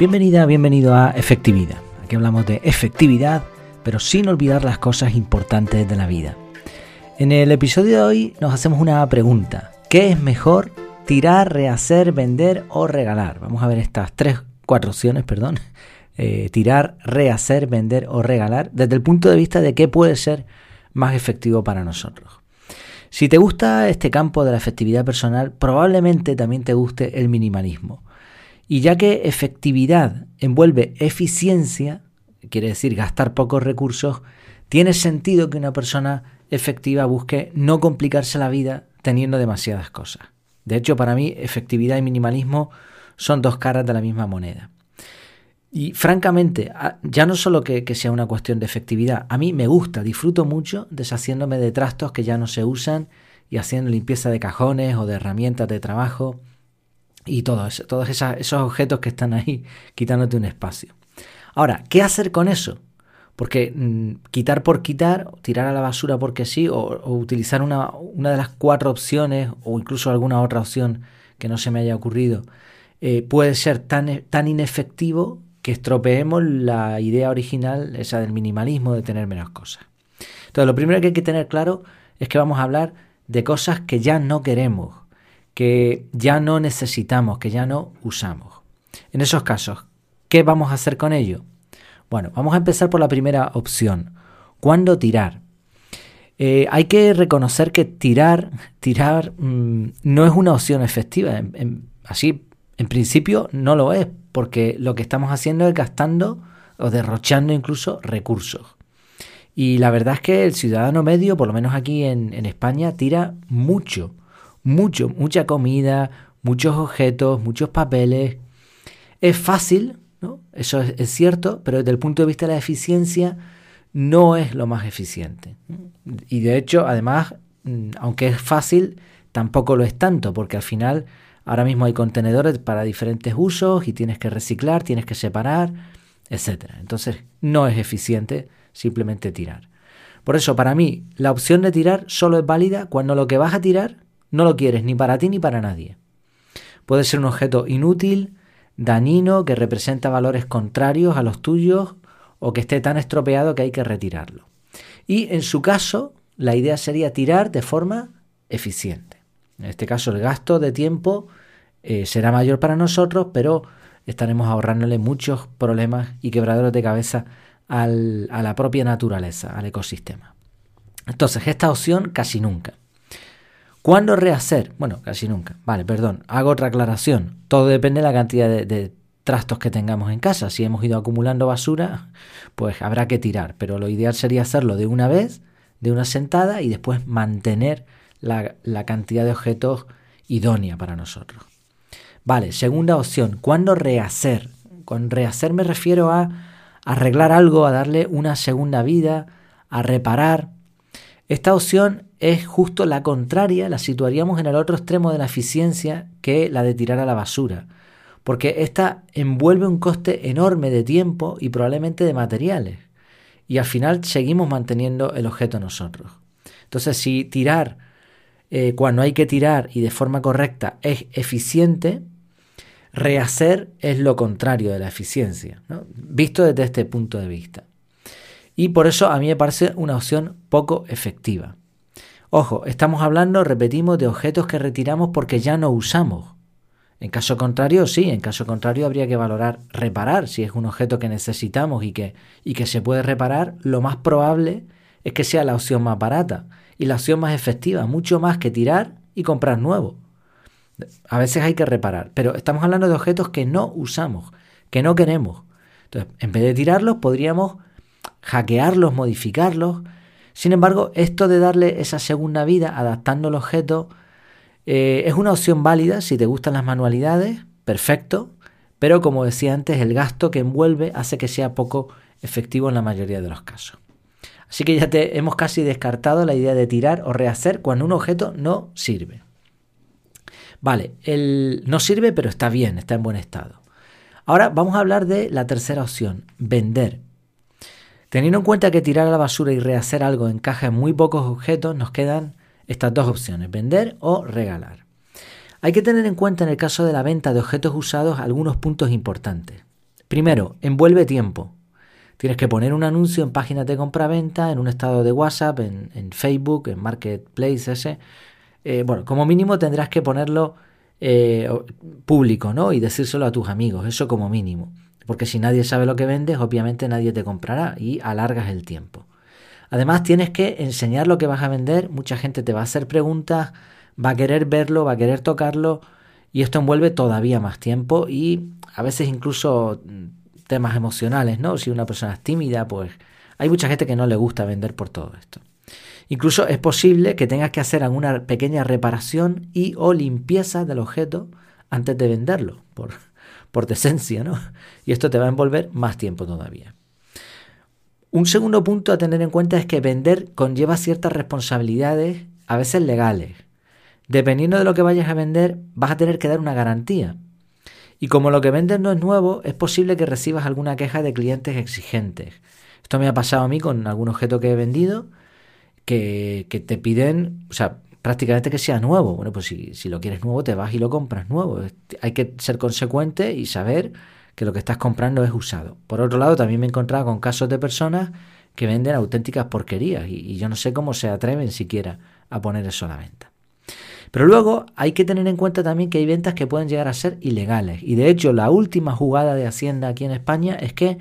Bienvenida, bienvenido a Efectividad. Aquí hablamos de efectividad, pero sin olvidar las cosas importantes de la vida. En el episodio de hoy nos hacemos una pregunta. ¿Qué es mejor tirar, rehacer, vender o regalar? Vamos a ver estas tres, cuatro opciones, perdón. Eh, tirar, rehacer, vender o regalar desde el punto de vista de qué puede ser más efectivo para nosotros. Si te gusta este campo de la efectividad personal, probablemente también te guste el minimalismo. Y ya que efectividad envuelve eficiencia, quiere decir gastar pocos recursos, tiene sentido que una persona efectiva busque no complicarse la vida teniendo demasiadas cosas. De hecho, para mí, efectividad y minimalismo son dos caras de la misma moneda. Y francamente, ya no solo que, sea una cuestión de efectividad, a mí me gusta, disfruto mucho deshaciéndome de trastos que ya no se usan y haciendo limpieza de cajones o de herramientas de trabajo y todo eso, todos esos objetos que están ahí quitándote un espacio. Ahora, ¿qué hacer con eso? Porque mm, quitar por quitar, tirar a la basura porque sí, o, utilizar una, una, de las cuatro opciones, o incluso alguna otra opción que no se me haya ocurrido, eh, puede ser tan, tan inefectivo que estropeemos la idea original, esa del minimalismo, de tener menos cosas. Entonces, lo primero que hay que tener claro es que vamos a hablar de cosas que ya no queremos, que ya no necesitamos, que ya no usamos. En esos casos, ¿qué vamos a hacer con ello? Bueno, vamos a empezar por la primera opción. ¿Cuándo tirar? Eh, hay que reconocer que tirar, tirar mm, no es una opción efectiva. así, en principio, no lo es, porque lo que estamos haciendo es gastando o derrochando incluso recursos. Y la verdad es que el ciudadano medio, por lo menos aquí en, en España, tira mucho mucho, mucha comida, muchos objetos, muchos papeles. Es fácil, ¿no? Eso es, cierto, pero desde el punto de vista de la eficiencia no es lo más eficiente. Y de hecho, además, mm, aunque es fácil, tampoco lo es tanto, porque al final ahora mismo hay contenedores para diferentes usos y tienes que reciclar, tienes que separar, etc. Entonces, no es eficiente simplemente tirar. Por eso, para mí, la opción de tirar solo es válida cuando lo que vas a tirar no lo quieres ni para ti ni para nadie. Puede ser un objeto inútil, dañino, que representa valores contrarios a los tuyos o que esté tan estropeado que hay que retirarlo. Y en su caso, la idea sería tirar de forma eficiente. En este caso, el gasto de tiempo eh, será mayor para nosotros, pero estaremos ahorrándole muchos problemas y quebraderos de cabeza a la propia naturaleza, al ecosistema. Entonces, esta opción casi nunca. ¿Cuándo rehacer? Bueno, casi nunca. Vale, perdón. Hago otra aclaración. Todo depende de la cantidad de, trastos que tengamos en casa. Si hemos ido acumulando basura, pues habrá que tirar. Pero lo ideal sería hacerlo de una vez, de una sentada y después mantener la, cantidad de objetos idónea para nosotros. Vale, segunda opción. ¿Cuándo rehacer? Con rehacer me refiero a arreglar algo, a darle una segunda vida, a reparar. Esta opción es justo la contraria, la situaríamos en el otro extremo de la eficiencia que la de tirar a la basura, porque esta envuelve un coste enorme de tiempo y probablemente de materiales, y al final seguimos manteniendo el objeto nosotros. Entonces, si tirar eh, cuando hay que tirar y de forma correcta es eficiente, rehacer es lo contrario de la eficiencia, visto desde este punto de vista. Y por eso a mí me parece una opción poco efectiva. Ojo, estamos hablando, repetimos, de objetos que retiramos porque ya no usamos. En caso contrario, sí, en caso contrario habría que valorar reparar. Si es un objeto que necesitamos y que, y que se puede reparar, lo más probable es que sea la opción más barata y la opción más efectiva, mucho más que tirar y comprar nuevo. A veces hay que reparar, pero estamos hablando de objetos que no usamos, que no queremos. Entonces, en vez de tirarlos, podríamos hackearlos, modificarlos, sin embargo, esto de darle esa segunda vida adaptando el objeto eh, es una opción válida si te gustan las manualidades, perfecto, pero como decía antes, el gasto que envuelve hace que sea poco efectivo en la mayoría de los casos. Así que ya te hemos casi descartado la idea de tirar o rehacer cuando un objeto no sirve. Vale, no sirve pero está bien, está en buen estado. Ahora vamos a hablar de la tercera opción, vender. Teniendo en cuenta que tirar a la basura y rehacer algo encaja en muy pocos objetos, nos quedan estas dos opciones, vender o regalar. Hay que tener en cuenta en el caso de la venta de objetos usados algunos puntos importantes. Primero, envuelve tiempo. Tienes que poner un anuncio en páginas de compraventa, en un estado de WhatsApp, en, Facebook, en Marketplace eh, bueno, como mínimo tendrás que ponerlo eh, público, ¿no? Y decírselo a tus amigos, eso como mínimo. Porque si nadie sabe lo que vendes, obviamente nadie te comprará y alargas el tiempo. Además, tienes que enseñar lo que vas a vender. Mucha gente te va a hacer preguntas, va a querer verlo, va a querer tocarlo. Y esto envuelve todavía más tiempo y a veces incluso temas emocionales, ¿no? Si una persona es tímida, pues hay mucha gente que no le gusta vender por todo esto. Incluso es posible que tengas que hacer alguna pequeña reparación y o limpieza del objeto antes de venderlo, por, por decencia, ¿no? Y esto te va a envolver más tiempo todavía. Un segundo punto a tener en cuenta es que vender conlleva ciertas responsabilidades, a veces legales. Dependiendo de lo que vayas a vender, vas a tener que dar una garantía. Y como lo que vendes no es nuevo, es posible que recibas alguna queja de clientes exigentes. Esto me ha pasado a mí con algún objeto que he vendido que, te piden, o sea, prácticamente que sea nuevo. Bueno, pues si, si, lo quieres nuevo, te vas y lo compras nuevo. Hay que ser consecuente y saber que lo que estás comprando es usado. Por otro lado, también me he encontrado con casos de personas que venden auténticas porquerías y, yo no sé cómo se atreven siquiera a poner eso a la venta. Pero luego hay que tener en cuenta también que hay ventas que pueden llegar a ser ilegales. Y de hecho, la última jugada de Hacienda aquí en España es que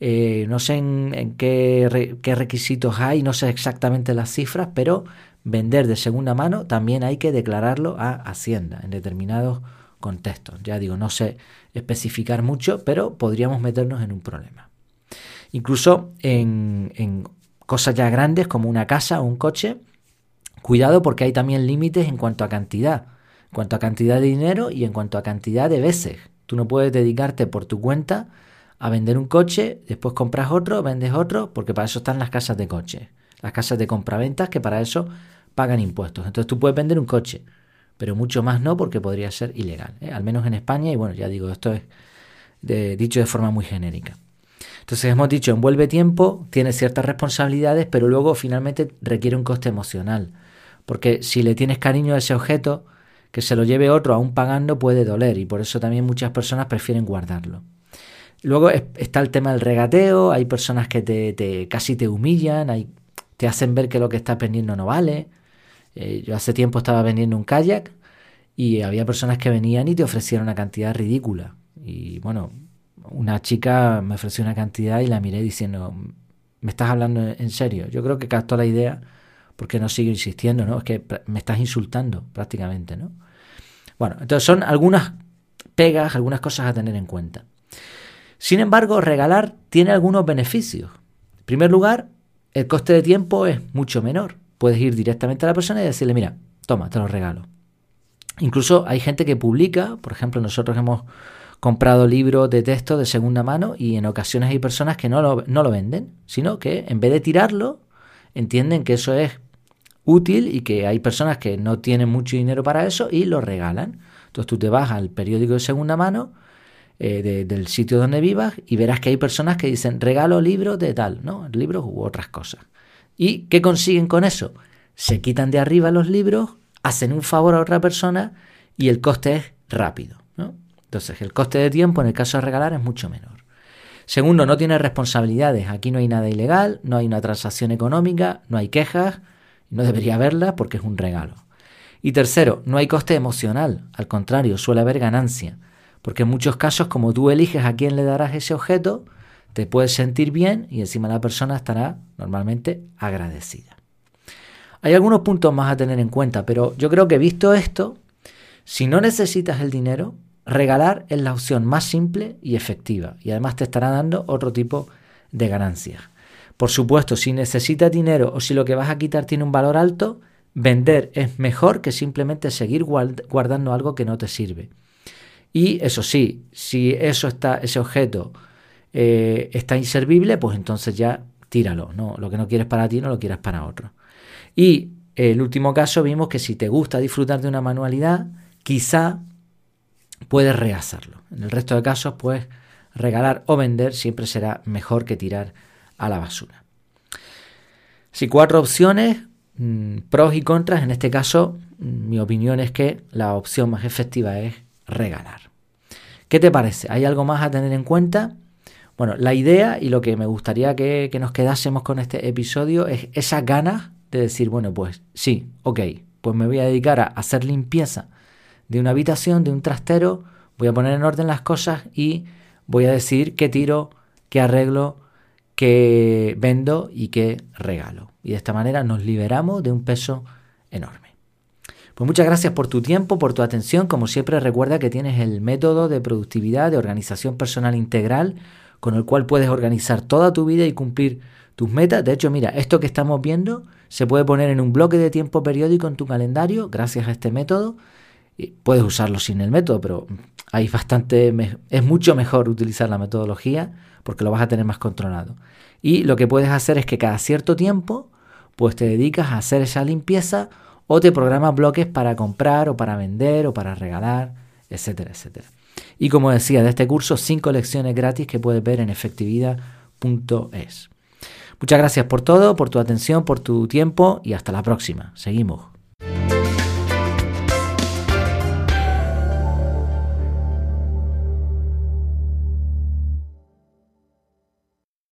eh, no sé en, qué, requisitos hay, no sé exactamente las cifras, pero vender de segunda mano también hay que declararlo a Hacienda en determinados contextos. Ya digo, no sé especificar mucho, pero podríamos meternos en un problema. Incluso en, en cosas ya grandes como una casa o un coche, Cuidado porque hay también límites en cuanto a cantidad, en cuanto a cantidad de dinero y en cuanto a cantidad de veces. Tú no puedes dedicarte por tu cuenta a vender un coche, después compras otro, vendes otro, porque para eso están las casas de coche, las casas de compraventas que para eso pagan impuestos. Entonces tú puedes vender un coche, pero mucho más no porque podría ser ilegal, ¿eh? al menos en España y bueno, ya digo, esto es dicho de forma muy genérica. Entonces hemos dicho, envuelve tiempo, tiene ciertas responsabilidades, pero luego finalmente requiere un coste emocional. Porque si le tienes cariño a ese objeto, que se lo lleve otro aún pagando puede doler y por eso también muchas personas prefieren guardarlo. Luego está el tema del regateo, hay personas que te, casi te humillan, hay, te hacen ver que lo que estás vendiendo no vale. Eh, yo hace tiempo estaba vendiendo un kayak y había personas que venían y te ofrecían una cantidad ridícula. Y bueno, una chica me ofreció una cantidad y la miré diciendo, ¿me estás hablando en serio? Yo creo que captó la idea porque no sigo insistiendo, ¿no? Es que me estás insultando prácticamente, ¿no? Bueno, entonces son algunas pegas, algunas cosas a tener en cuenta. Sin embargo, regalar tiene algunos beneficios. En primer lugar, el coste de tiempo es mucho menor. Puedes ir directamente a la persona y decirle, mira, toma, te lo regalo. Incluso hay gente que publica, por ejemplo, nosotros hemos comprado libros de texto de segunda mano y en ocasiones hay personas que no lo, no lo venden, sino que en vez de tirarlo, entienden que eso es útil y que hay personas que no tienen mucho dinero para eso y lo regalan. Entonces tú te vas al periódico de segunda mano eh, del sitio donde vivas y verás que hay personas que dicen regalo libros de tal, ¿no? Libros u otras cosas. ¿Y qué consiguen con eso? Se quitan de arriba los libros, hacen un favor a otra persona y el coste es rápido, ¿no? Entonces el coste de tiempo en el caso de regalar es mucho menor. Segundo, no tiene responsabilidades. Aquí no hay nada ilegal, no hay una transacción económica, no hay quejas, no debería haberla porque es un regalo. Y tercero, no hay coste emocional, al contrario, suele haber ganancia, porque en muchos casos como tú eliges a quién le darás ese objeto, te puedes sentir bien y encima la persona estará normalmente agradecida. Hay algunos puntos más a tener en cuenta, pero yo creo que visto esto, si no necesitas el dinero, regalar es la opción más simple y efectiva y además te estará dando otro tipo de ganancias. Por supuesto, si necesitas dinero o si lo que vas a quitar tiene un valor alto, vender es mejor que simplemente seguir guardando algo que no te sirve. Y eso sí, si eso está, ese objeto eh, está inservible, pues entonces ya tíralo. ¿no? Lo que no quieres para ti no lo quieras para otro. Y el último caso vimos que si te gusta disfrutar de una manualidad, quizá puedes rehacerlo. En el resto de casos, pues regalar o vender siempre será mejor que tirar a la basura. Si cuatro opciones, mm, pros y contras, en este caso mm, mi opinión es que la opción más efectiva es regalar. ¿Qué te parece? ¿Hay algo más a tener en cuenta? Bueno, la idea y lo que me gustaría que, que nos quedásemos con este episodio es esas ganas de decir, bueno, pues sí, ok, pues me voy a dedicar a hacer limpieza de una habitación, de un trastero, voy a poner en orden las cosas y voy a decir qué tiro, qué arreglo, qué vendo y qué regalo. Y de esta manera nos liberamos de un peso enorme. Pues muchas gracias por tu tiempo, por tu atención. Como siempre recuerda que tienes el método de productividad, de organización personal integral, con el cual puedes organizar toda tu vida y cumplir tus metas. De hecho, mira, esto que estamos viendo se puede poner en un bloque de tiempo periódico en tu calendario gracias a este método. puedes usarlo sin el método, pero bastante, es mucho mejor utilizar la metodología porque lo vas a tener más controlado. Y lo que puedes hacer es que cada cierto tiempo, pues te dedicas a hacer esa limpieza o te programas bloques para comprar o para vender o para regalar, etcétera, etcétera. Y como decía, de este curso, cinco lecciones gratis que puedes ver en efectividad.es. Muchas gracias por todo, por tu atención, por tu tiempo y hasta la próxima. Seguimos.